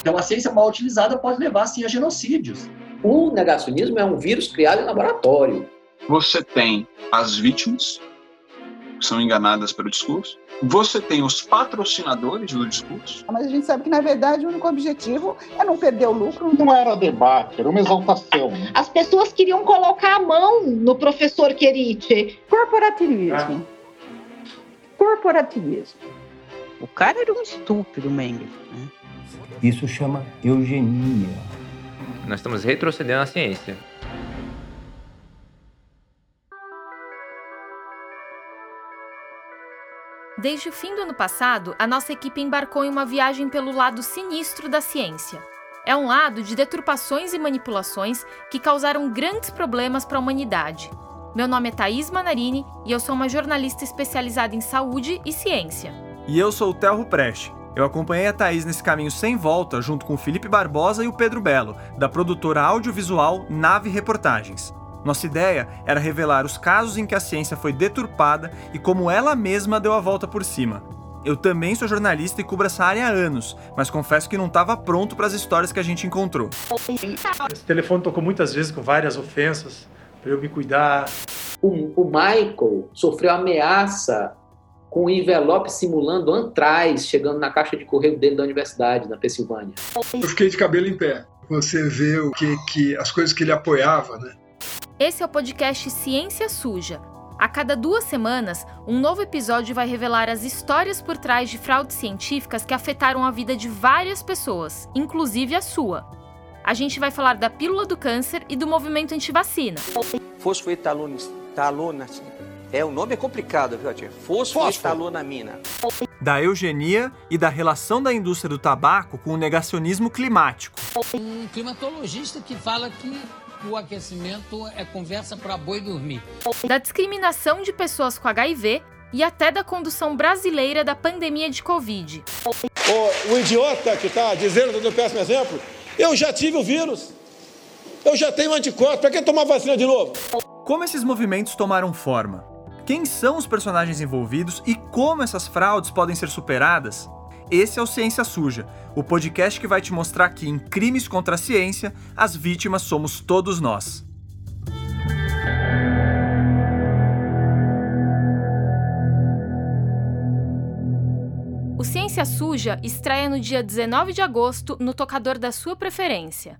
Então a ciência mal utilizada pode levar sim a genocídios. O negacionismo é um vírus criado em laboratório. Você tem as vítimas que são enganadas pelo discurso. Você tem os patrocinadores do discurso. Mas a gente sabe que, na verdade, o único objetivo é não perder o lucro. Não era debate, era uma exaltação. As pessoas queriam colocar a mão no professor Querite. Corporativismo. Ah. Corporativismo. O cara era um estúpido, Mendes. Né? Isso chama eugenia. Nós estamos retrocedendo a ciência. Desde o fim do ano passado, a nossa equipe embarcou em uma viagem pelo lado sinistro da ciência. É um lado de deturpações e manipulações que causaram grandes problemas para a humanidade. Meu nome é Thaís Manarini e eu sou uma jornalista especializada em saúde e ciência. E eu sou o Telro Preste. Eu acompanhei a Thaís nesse caminho sem volta junto com o Felipe Barbosa e o Pedro Belo, da produtora audiovisual Nave Reportagens. Nossa ideia era revelar os casos em que a ciência foi deturpada e como ela mesma deu a volta por cima. Eu também sou jornalista e cubro essa área há anos, mas confesso que não estava pronto para as histórias que a gente encontrou. Esse telefone tocou muitas vezes com várias ofensas, para eu me cuidar. O, o Michael sofreu ameaça com um envelope simulando antraz chegando na caixa de correio dele da universidade, na Pensilvânia. Eu fiquei de cabelo em pé. Você vê o que, que as coisas que ele apoiava, né? Esse é o podcast Ciência Suja. A cada duas semanas, um novo episódio vai revelar as histórias por trás de fraudes científicas que afetaram a vida de várias pessoas, inclusive a sua. A gente vai falar da pílula do câncer e do movimento antivacina. Fosfoetalona. É, o nome é complicado, viu, tia? Fosfoetalonamina. Da eugenia e da relação da indústria do tabaco com o negacionismo climático. Um climatologista que fala que o aquecimento é conversa para boi dormir. Da discriminação de pessoas com HIV e até da condução brasileira da pandemia de Covid. O, o idiota que está dizendo, do péssimo exemplo, eu já tive o vírus. Eu já tenho anticorpos, para que tomar vacina de novo? Como esses movimentos tomaram forma? Quem são os personagens envolvidos e como essas fraudes podem ser superadas? Esse é o Ciência Suja, o podcast que vai te mostrar que em crimes contra a ciência, as vítimas somos todos nós. O Ciência Suja estreia no dia 19 de agosto no tocador da sua preferência.